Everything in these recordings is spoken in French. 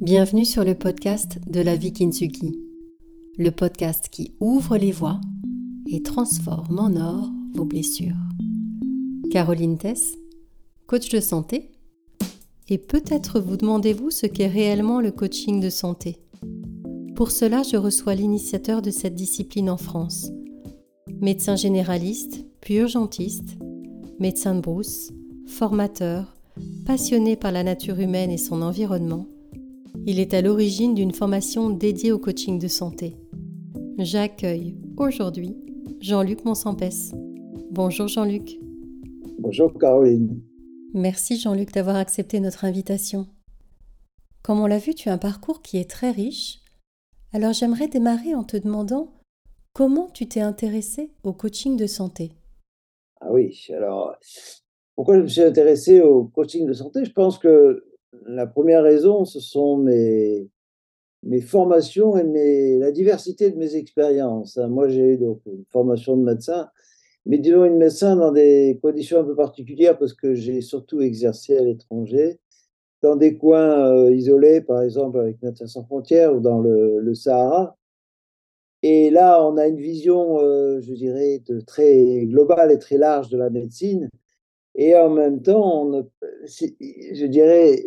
Bienvenue sur le podcast de la vie Kintsugi, le podcast qui ouvre les voies et transforme en or vos blessures. Caroline Tess, coach de santé, et peut-être vous demandez-vous ce qu'est réellement le coaching de santé. Pour cela, je reçois l'initiateur de cette discipline en France, médecin généraliste, puis urgentiste, médecin de brousse, formateur, passionné par la nature humaine et son environnement. Il est à l'origine d'une formation dédiée au coaching de santé. J'accueille aujourd'hui Jean-Luc Monsampès. Bonjour Jean-Luc. Bonjour Caroline. Merci Jean-Luc d'avoir accepté notre invitation. Comme on l'a vu, tu as un parcours qui est très riche. Alors j'aimerais démarrer en te demandant comment tu t'es intéressé au coaching de santé. Ah oui, alors pourquoi je me suis intéressé au coaching de santé? Je pense que la première raison, ce sont mes, mes formations et la diversité de mes expériences. Hein. Moi, j'ai eu une formation de médecin, mais disons une médecin dans des conditions un peu particulières parce que j'ai surtout exercé à l'étranger, dans des coins euh, isolés, par exemple avec Médecins sans frontières ou dans le, Sahara. Et là, on a une vision, euh, je dirais, très globale et très large de la médecine. Et en même temps, je dirais,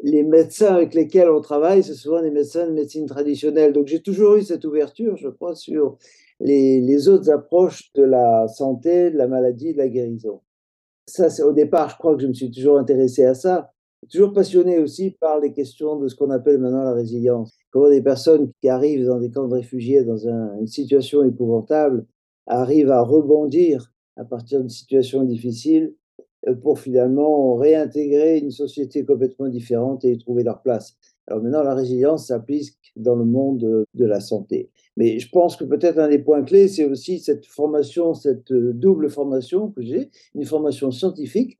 les médecins avec lesquels on travaille, c'est souvent des médecins de médecine traditionnelle. Donc j'ai toujours eu cette ouverture, je crois, sur les, autres approches de la santé, de la maladie, de la guérison. Ça, au départ, je crois que je me suis toujours intéressé à ça. Toujours passionné aussi par les questions de ce qu'on appelle maintenant la résilience. Comment des personnes qui arrivent dans des camps de réfugiés, dans un, une situation épouvantable, arrivent à rebondir à partir d'une situation difficile euh, pour finalement réintégrer une société complètement différente et trouver leur place. Alors maintenant, la résilience s'applique dans le monde de la santé. Mais je pense que peut-être un des points clés, c'est aussi cette formation, cette euh, double formation que j'ai, une formation scientifique,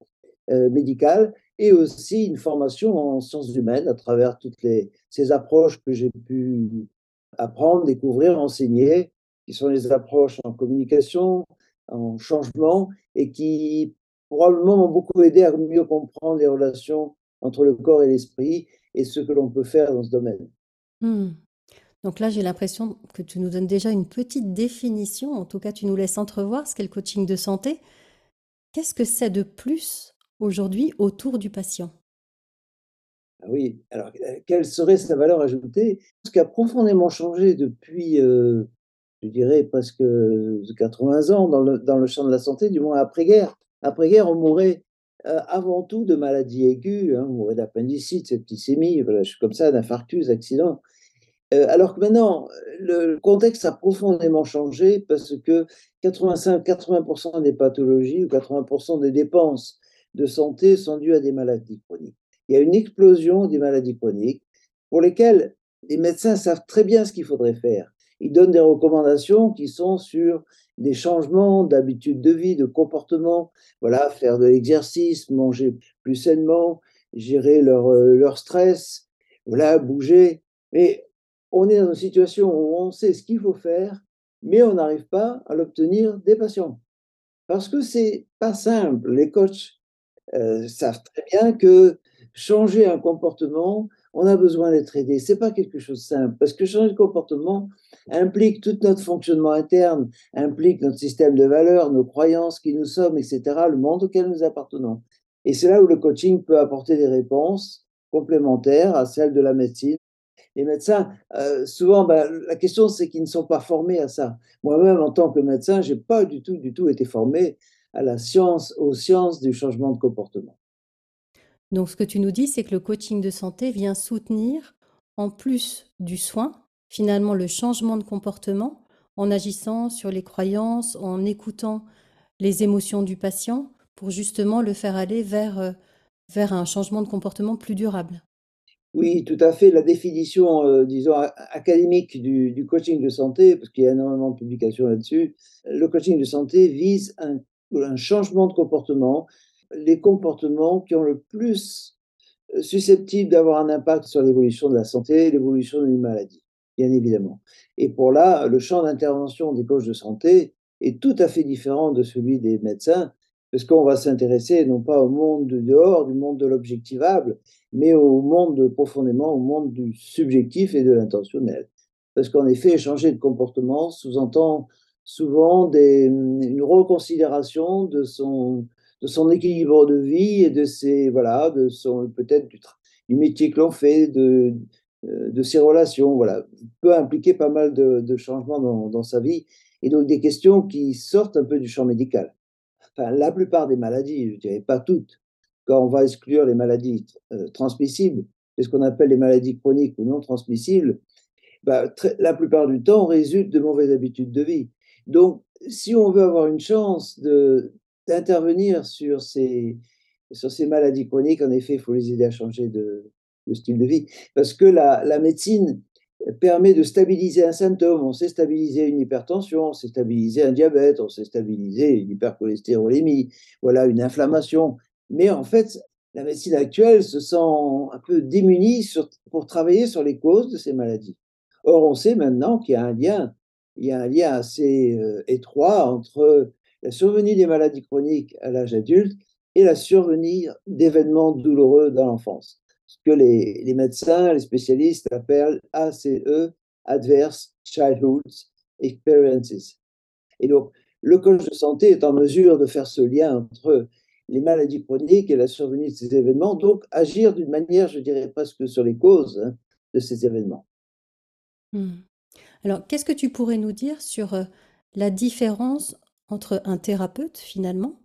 euh, médicale, et aussi une formation en sciences humaines à travers toutes ces approches que j'ai pu apprendre, découvrir, enseigner, qui sont les approches en communication, en changement et qui probablement m'ont beaucoup aidé à mieux comprendre les relations entre le corps et l'esprit et ce que l'on peut faire dans ce domaine. Mmh. Donc là, j'ai l'impression que tu nous donnes déjà une petite définition, en tout cas tu nous laisses entrevoir ce qu'est le coaching de santé. Qu'est-ce que c'est de plus aujourd'hui autour du patient? Ah Oui, alors quelle serait sa valeur ajoutée? Ce qui a profondément changé depuis euh, je dirais, presque 80 ans dans le, champ de la santé, du moins après-guerre. Après-guerre, on mourait euh, avant tout de maladies aiguës, hein, on mourait d'appendicite, septicémie, voilà, je suis comme ça, d'infarctus, d'accident. Euh, alors que maintenant, le contexte a profondément changé parce que 85-80% des pathologies ou 80% des dépenses de santé sont dues à des maladies chroniques. Il y a une explosion des maladies chroniques pour lesquelles les médecins savent très bien ce qu'il faudrait faire il donne des recommandations qui sont sur des changements d'habitude de vie, de comportement, voilà, faire de l'exercice, manger plus sainement, gérer leur, euh, leur stress, voilà, bouger. Mais on est dans une situation où on sait ce qu'il faut faire, mais on n'arrive pas à l'obtenir des patients. Parce que c'est pas simple. Les coachs euh, savent très bien que changer un comportement, on a besoin d'être aidé. C'est pas quelque chose de simple parce que changer de comportement implique tout notre fonctionnement interne, implique notre système de valeurs, nos croyances, qui nous sommes, etc., le monde auquel nous appartenons. Et c'est là où le coaching peut apporter des réponses complémentaires à celles de la médecine. Les médecins, euh, souvent, ben, la question c'est qu'ils ne sont pas formés à ça. Moi-même, en tant que médecin, j'ai pas du tout, du tout été formé à la science, aux sciences du changement de comportement. Donc, ce que tu nous dis, c'est que le coaching de santé vient soutenir, en plus du soin, finalement le changement de comportement en agissant sur les croyances, en écoutant les émotions du patient pour justement le faire aller vers, euh, vers un changement de comportement plus durable. Oui, tout à fait. La définition, euh, disons, académique du, coaching de santé, parce qu'il y a énormément de publications là-dessus, le coaching de santé vise un, changement de comportement les comportements qui ont le plus euh, susceptibles d'avoir un impact sur l'évolution de la santé et l'évolution d'une maladie, bien évidemment. Et pour là, le champ d'intervention des coachs de santé est tout à fait différent de celui des médecins, parce qu'on va s'intéresser non pas au monde de dehors, du monde de l'objectivable, mais au monde profondément, au monde du subjectif et de l'intentionnel. Parce qu'en effet, changer de comportement sous-entend souvent une reconsidération de son, équilibre de vie et de ses, voilà, de son, peut-être du, du métier que l'on fait, de, de ses relations, voilà, peut impliquer pas mal de, changements dans, sa vie et donc des questions qui sortent un peu du champ médical. Enfin, la plupart des maladies, je dirais pas toutes, quand on va exclure les maladies euh, transmissibles, c'est ce qu'on appelle les maladies chroniques ou non transmissibles, bah, la plupart du temps résultent de mauvaises habitudes de vie. Donc, si on veut avoir une chance d'intervenir sur ces, sur ces maladies chroniques, en effet, il faut les aider à changer de, de style de vie. Parce que la, médecine permet de stabiliser un symptôme. On sait stabiliser une hypertension, on sait stabiliser un diabète, on sait stabiliser une hypercholestérolémie, voilà, une inflammation. Mais en fait, la médecine actuelle se sent un peu démunie pour travailler sur les causes de ces maladies. Or, on sait maintenant qu'il y a un lien, il y a un lien assez euh, étroit entre la survenue des maladies chroniques à l'âge adulte et la survenue d'événements douloureux dans l'enfance ce que les, les, médecins, les spécialistes appellent ACE, Adverse Childhood Experiences. Et donc, le coach de santé est en mesure de faire ce lien entre les maladies chroniques et la survenue de ces événements, donc agir d'une manière, je dirais presque sur les causes hein, de ces événements. Hmm. Alors, qu'est-ce que tu pourrais nous dire sur euh, la différence entre un thérapeute, finalement,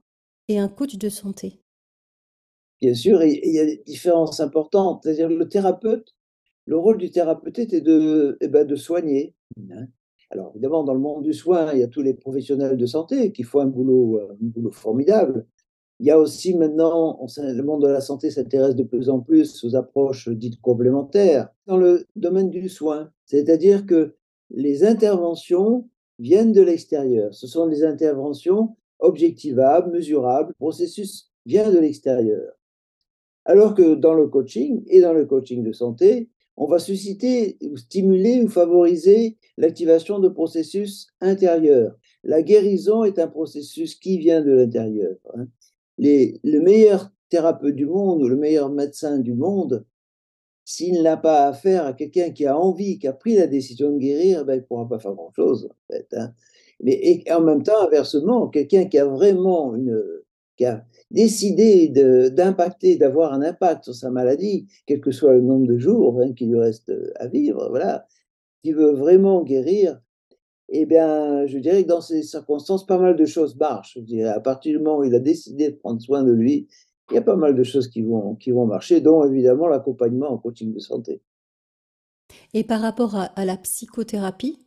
et un coach de santé? Bien sûr, il y a des différences importantes. C'est-à-dire le thérapeute, le rôle du thérapeute était de, eh ben, de soigner. Hein. Alors évidemment, dans le monde du soin, il y a tous les professionnels de santé qui font un boulot, un boulot formidable. Il y a aussi maintenant, le monde de la santé s'intéresse de plus en plus aux approches dites complémentaires dans le domaine du soin. C'est-à-dire que les interventions viennent de l'extérieur. Ce sont des interventions objectivables, mesurables. Le processus vient de l'extérieur. Alors que dans le coaching et dans le coaching de santé, on va susciter ou stimuler ou favoriser l'activation de processus intérieurs. La guérison est un processus qui vient de l'intérieur. Hein. le meilleur thérapeute du monde ou le meilleur médecin du monde, s'il n'a pas affaire à quelqu'un qui a envie, qui a pris la décision de guérir, ben, il ne pourra pas faire grand-chose. En fait, hein. Mais et en même temps, inversement, quelqu'un qui a vraiment une, qui a décidé d'impacter, d'avoir un impact sur sa maladie, quel que soit le nombre de jours hein, qui lui reste à vivre, voilà, qui veut vraiment guérir, eh bien, je dirais que dans ces circonstances, pas mal de choses marchent. Je dirais, à partir du moment où il a décidé de prendre soin de lui, il y a pas mal de choses qui vont, qui vont marcher, dont évidemment l'accompagnement en coaching de santé. Et par rapport à, à la psychothérapie?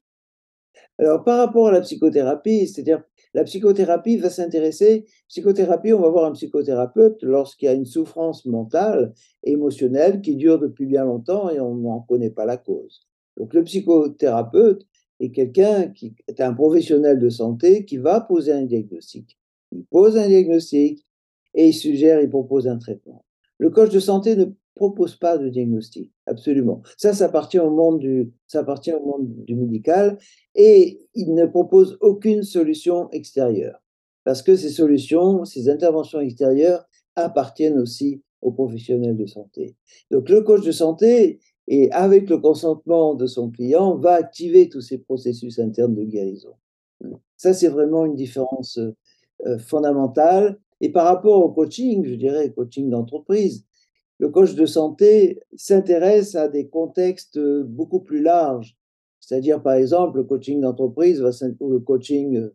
Alors, par rapport à la psychothérapie, c'est-à-dire la psychothérapie va s'intéresser, psychothérapie, on va voir un psychothérapeute lorsqu'il y a une souffrance mentale, émotionnelle qui dure depuis bien longtemps et on n'en connaît pas la cause. Donc le psychothérapeute est quelqu'un qui est un professionnel de santé qui va poser un diagnostic. Il pose un diagnostic et il suggère, il propose un traitement. Le coach de santé ne propose pas de diagnostic, absolument. Ça, ça appartient au monde du, ça appartient au monde du médical et il ne propose aucune solution extérieure parce que ces solutions, ces interventions extérieures appartiennent aussi aux professionnels de santé. Donc, le coach de santé, et avec le consentement de son client, va activer tous ces processus internes de guérison. Ça, c'est vraiment une différence euh, fondamentale. Et par rapport au coaching, je dirais coaching d'entreprise, le coach de santé s'intéresse à des contextes beaucoup plus larges. C'est-à-dire, par exemple, le coaching d'entreprise ou le coaching,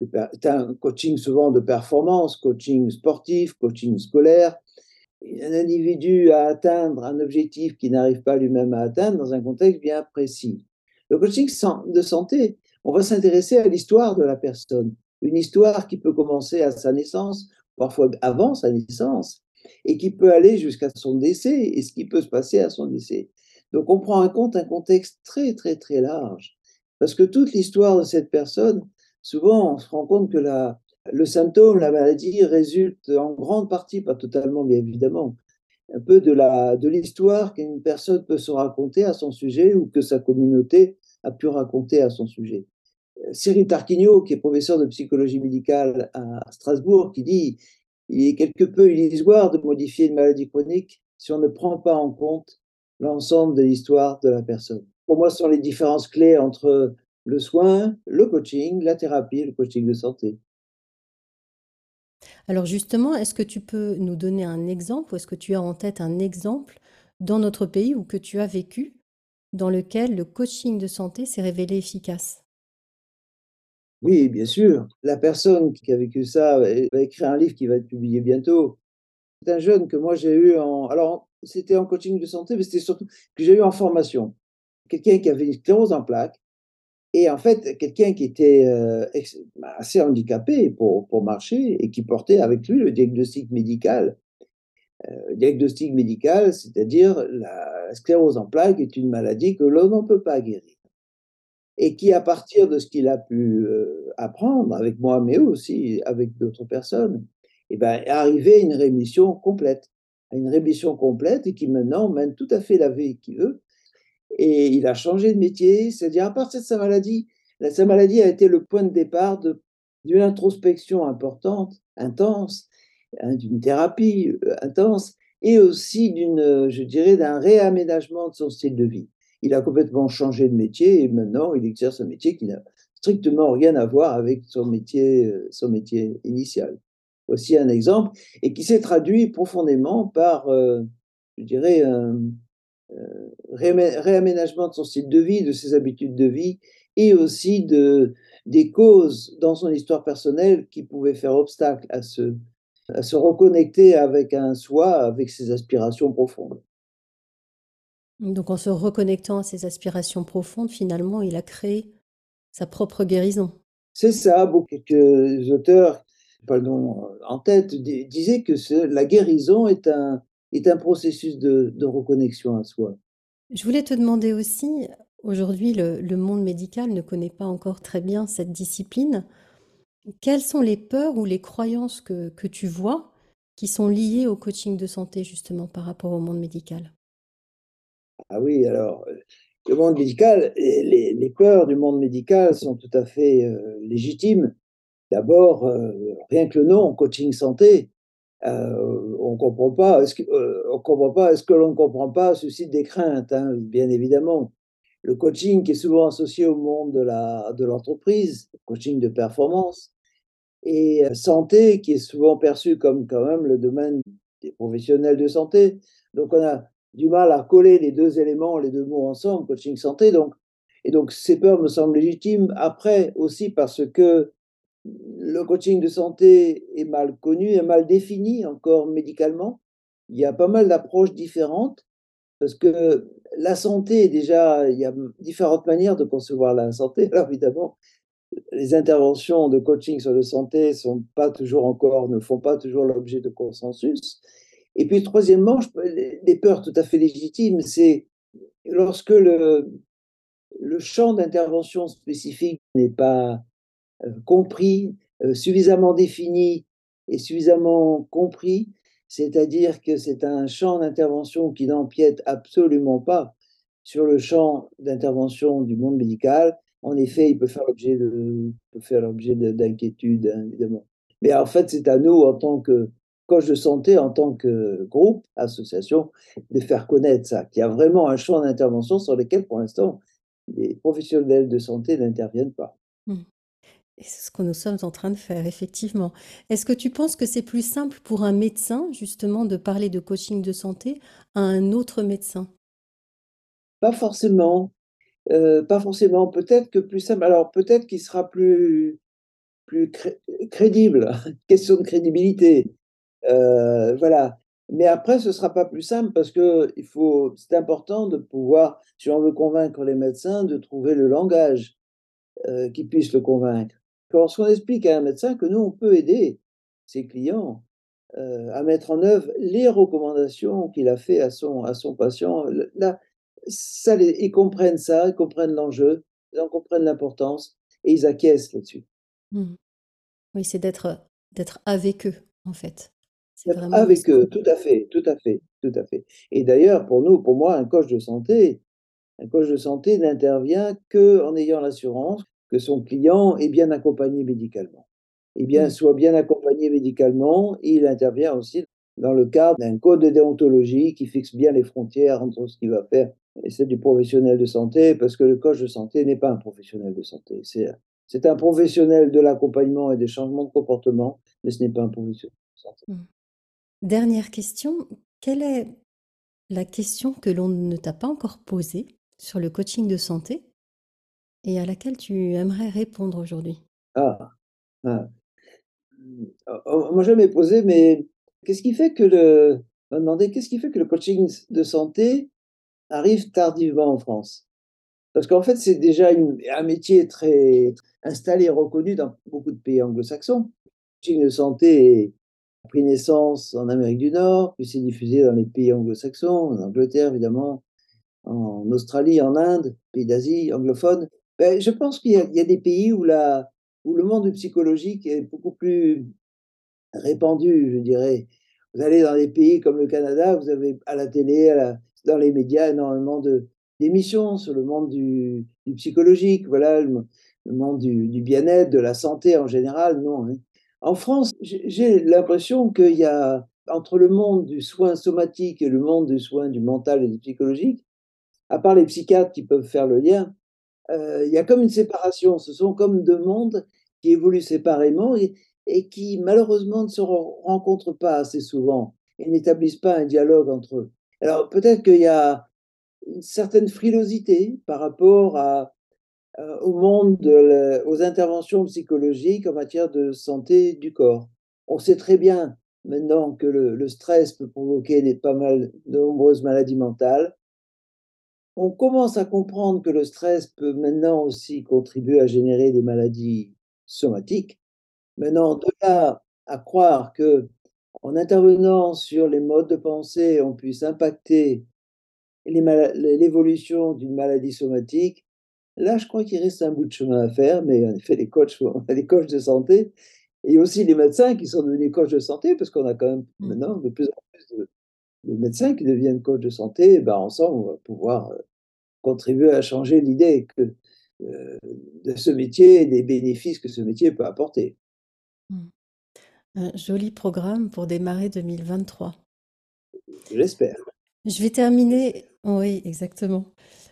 c'est un coaching souvent de performance, coaching sportif, coaching scolaire. Un individu à atteindre un objectif qu'il n'arrive pas lui-même à atteindre dans un contexte bien précis. Le coaching de santé, on va s'intéresser à l'histoire de la personne. Une histoire qui peut commencer à sa naissance, parfois avant sa naissance, et qui peut aller jusqu'à son décès et ce qui peut se passer à son décès. Donc on prend en compte un contexte très très très large parce que toute l'histoire de cette personne, souvent on se rend compte que le symptôme, la maladie résulte en grande partie, pas totalement bien évidemment, un peu de de l'histoire qu'une personne peut se raconter à son sujet ou que sa communauté a pu raconter à son sujet. Cyril Tarquinio, qui est professeur de psychologie médicale à Strasbourg, qui dit il est quelque peu illusoire de modifier une maladie chronique si on ne prend pas en compte l'ensemble de l'histoire de la personne. Pour moi, ce sont les différences clés entre le soin, le coaching, la thérapie, le coaching de santé. Alors justement, est-ce que tu peux nous donner un exemple ou est-ce que tu as en tête un exemple dans notre pays ou que tu as vécu dans lequel le coaching de santé s'est révélé efficace? Oui, bien sûr. La personne qui a vécu ça va écrire un livre qui va être publié bientôt. C'est un jeune que moi j'ai eu en alors c'était en coaching de santé, mais c'était surtout que j'ai eu en formation. Quelqu'un qui avait une sclérose en plaques et en fait, quelqu'un qui était, heu, bah, assez handicapé pour marcher et qui portait avec lui le diagnostic médical. Heu, diagnostic médical, c'est-à-dire la sclérose en plaques est une maladie que l'on ne peut pas guérir et qui, à partir de ce qu'il a pu, heu, apprendre avec moi, mais aussi avec d'autres personnes, et ben, est arrivé à une rémission complète. À une rémission complète et qui maintenant mène tout à fait la vie qu'il veut et il a changé de métier, c'est-à-dire à partir de sa maladie, sa maladie a été le point de départ d'une introspection importante, intense, hein, d'une thérapie, heu, intense et aussi d'une, je dirais, d'un réaménagement de son style de vie. Il a complètement changé de métier et maintenant il exerce un métier qui n'a strictement rien à voir avec son métier, heu, son métier initial. Voici un exemple et qui s'est traduit profondément par, heu, je dirais, un, réamé réaménagement de son style de vie, de ses habitudes de vie et aussi de des causes dans son histoire personnelle qui pouvaient faire obstacle à se à se reconnecter avec un soi, avec ses aspirations profondes. Donc en se reconnectant à ses aspirations profondes, finalement, il a créé sa propre guérison. C'est ça, bon, quelques auteurs, pas le nom en tête, di disaient que ce la guérison est un est un processus de de reconnexion à soi. Je voulais te demander aussi, aujourd'hui le le monde médical ne connaît pas encore très bien cette discipline. Quelles sont les peurs ou les croyances que que tu vois, qui sont liées au coaching de santé justement par rapport au monde médical? Ah oui, alors, heu, le monde médical les les peurs du monde médical sont tout à fait, heu, légitimes. D'abord, heu, rien que le nom, coaching santé, on comprend pas, est-ce que, on comprend pas, est-ce que l'on ne comprend pas suscite des craintes, hein, bien évidemment. Le coaching qui est souvent associé au monde de la de l'entreprise, coaching de performance et santé qui est souvent perçu comme quand même le domaine des professionnels de santé. Donc on a du mal à coller les 2 éléments, les 2 mots ensemble, coaching santé donc et donc ces peurs me semblent légitimes. Après aussi parce que le coaching de santé est mal connu, est mal défini encore médicalement. Il y a pas mal d'approches différentes parce que la santé déjà, il y a différentes manières de concevoir la santé. Alors évidemment, les interventions de coaching sur la santé sont pas toujours encore ne font pas toujours l'objet de consensus et puis troisièmement, je les peurs tout à fait légitimes, c'est lorsque le champ d'intervention spécifique n'est pas, heu, compris, heu, suffisamment défini et suffisamment compris, c'est-à-dire que c'est un champ d'intervention qui n'empiète absolument pas sur le champ d'intervention du monde médical. En effet, il peut faire l'objet de faire l'objet de d'inquiétudes, hein, évidemment. Mais en fait, c'est à nous en tant que coach de santé, en tant que groupe, association, de faire connaître ça, qu'il y a vraiment un champ d'intervention sur lequel, pour l'instant, les professionnels de santé n'interviennent pas. Mmh. C'est ce que nous sommes en train de faire, effectivement. Est-ce que tu penses que c'est plus simple pour un médecin, justement, de parler de coaching de santé à un autre médecin? Pas forcément, heu, pas forcément. Peut-être que plus simple alors peut-être qu'il sera plus plus cré crédible, question de crédibilité, heu, voilà. Mais après ce sera pas plus simple parce qu'il faut c'est important de pouvoir, si on veut convaincre les médecins, de trouver le langage, heu, qui puisse le convaincre. Lorsqu'on explique à un médecin que nous, on peut aider ses clients, heu, à mettre en œuvre les recommandations qu'il a fait à son à son patient, là, ça ils comprennent ça, ils comprennent l'enjeu, ils en comprennent l'importance et ils acquiescent là-dessus. Mmh. Oui, c'est d'être, d'être avec eux, en fait. C'est D'être vraiment avec eux, tout à fait, tout à fait, tout à fait. Et d'ailleurs, pour nous, pour moi, un coach de santé un coach de santé n'intervient qu'en ayant l'assurance que son client est bien accompagné médicalement. Et bien, mmh. soit bien accompagné médicalement, il intervient aussi dans le cadre d'un code de déontologie qui fixe bien les frontières entre ce qu'il va faire et c'est du professionnel de santé, parce que le coach de santé n'est pas un professionnel de santé. C'est un professionnel de l'accompagnement et des changements de comportement, mais ce n'est pas un professionnel de santé. Mmh. Dernière question, quelle est la question que l'on ne t'a pas encore posée sur le coaching de santé et à laquelle tu aimerais répondre aujourd'hui? Ah, ah. On m'a jamais posé, mais qu'est-ce qui fait que le. On qu'est-ce qui fait que le coaching de santé arrive tardivement en France? Parce qu'en fait, c'est déjà un métier très installé et reconnu dans beaucoup de pays anglo-saxons. Le coaching de santé pris naissance en Amérique du Nord, puis s'est diffusé dans les pays anglo-saxons, en Angleterre évidemment, en Australie, en Inde, pays d'Asie anglophone. Ben, je pense qu'il y, a des pays où, la, où le monde psychologique est beaucoup plus répandu, je dirais. Vous allez dans des pays comme le Canada, vous avez à la télé, dans les médias, énormément d'émissions sur le monde du, psychologique, voilà, le, monde du, bien-être, de la santé en général. Non. Hein. En France, j'ai l'impression qu'il y a entre le monde du soin somatique et le monde du soin du mental et du psychologique, à part les psychiatres qui peuvent faire le lien, euh, il y a comme une séparation. Ce sont comme deux mondes qui évoluent séparément et, qui malheureusement ne se rencontrent pas assez souvent et n'établissent pas un dialogue entre eux. Alors peut-être qu'il y a une certaine frilosité par rapport à, au monde, de aux interventions psychologiques en matière de santé du corps. On sait très bien maintenant que le, le stress peut provoquer des, pas mal de nombreuses maladies mentales on commence à comprendre que le stress peut maintenant aussi contribuer à générer des maladies somatiques. Maintenant, de là à croire que en intervenant sur les modes de pensée, on puisse impacter l'évolution d'une maladie somatique, là, je crois qu'il reste un bout de chemin à faire, mais en effet, les coachs, les coachs de santé et aussi les médecins qui sont devenus coachs de santé, parce qu'on a quand même mmh. maintenant de plus en plus de, médecins qui deviennent coachs de santé, ben ensemble, on va pouvoir euh, contribuer à changer l'idée que, euh, de ce métier et des bénéfices que ce métier peut apporter. Mmh. Un joli programme pour démarrer 2023. J'espère. Je vais terminer, oui, exactement.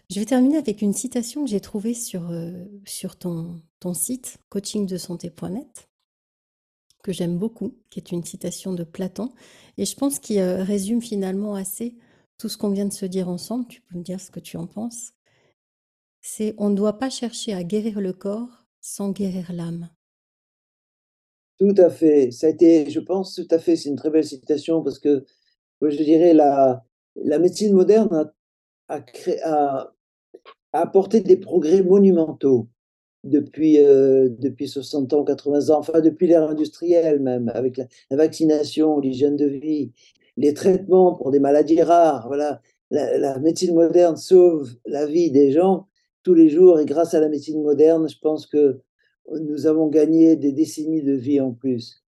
Je vais terminer avec une citation que j'ai trouvée sur, euh, sur ton, ton site coachingdesanté.net, que j'aime beaucoup, qui est une citation de Platon, et je pense qu'il euh, résume finalement assez tout ce qu'on vient de se dire ensemble, tu peux me dire ce que tu en penses, c'est on ne doit pas chercher à guérir le corps sans guérir l'âme. Tout à fait. Ça a été, je pense, tout à fait, c'est une très belle citation parce que, je dirais, la, la médecine moderne a, créé, a, apporté des progrès monumentaux depuis, euh, depuis 60 ans, 80 ans, enfin depuis l'ère industrielle même, avec la, la vaccination, l'hygiène de vie, les traitements pour des maladies rares. Voilà, la, médecine moderne sauve la vie des gens tous les jours et grâce à la médecine moderne, je pense que nous avons gagné des décennies de vie en plus.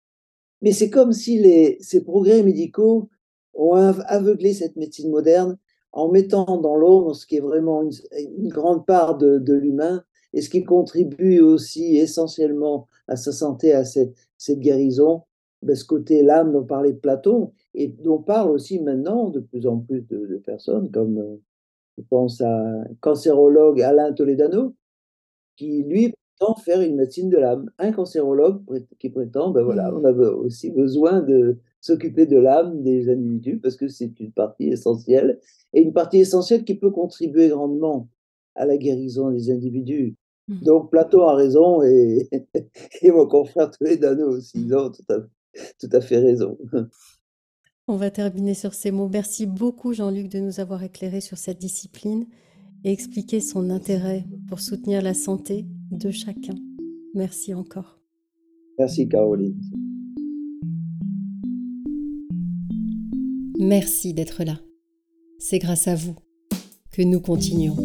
Mais c'est comme si les, ces progrès médicaux ont aveuglé cette médecine moderne en mettant dans l'ombre ce qui est vraiment une, grande part de, de l'humain et ce qui contribue aussi essentiellement à sa santé, à cette, cette guérison, ben, ce côté l'âme dont parlait Platon et dont parle aussi maintenant de plus en plus de, personnes, comme euh, je pense à un cancérologue Alain Toledano, qui lui prétend faire une médecine de l'âme. Un cancérologue qui prétend, ben voilà, on mmh. a aussi besoin de s'occuper de l'âme des individus parce que c'est une partie essentielle et une partie essentielle qui peut contribuer grandement à la guérison des individus. Mmh. Donc Platon a raison et, et mon confrère Toledano aussi, ils ont tout à tout à fait raison. On va terminer sur ces mots. Merci beaucoup Jean-Luc de nous avoir éclairé sur cette discipline et expliqué son intérêt pour soutenir la santé de chacun. Merci encore. Merci Caroline. Merci d'être là. C'est grâce à vous que nous continuons.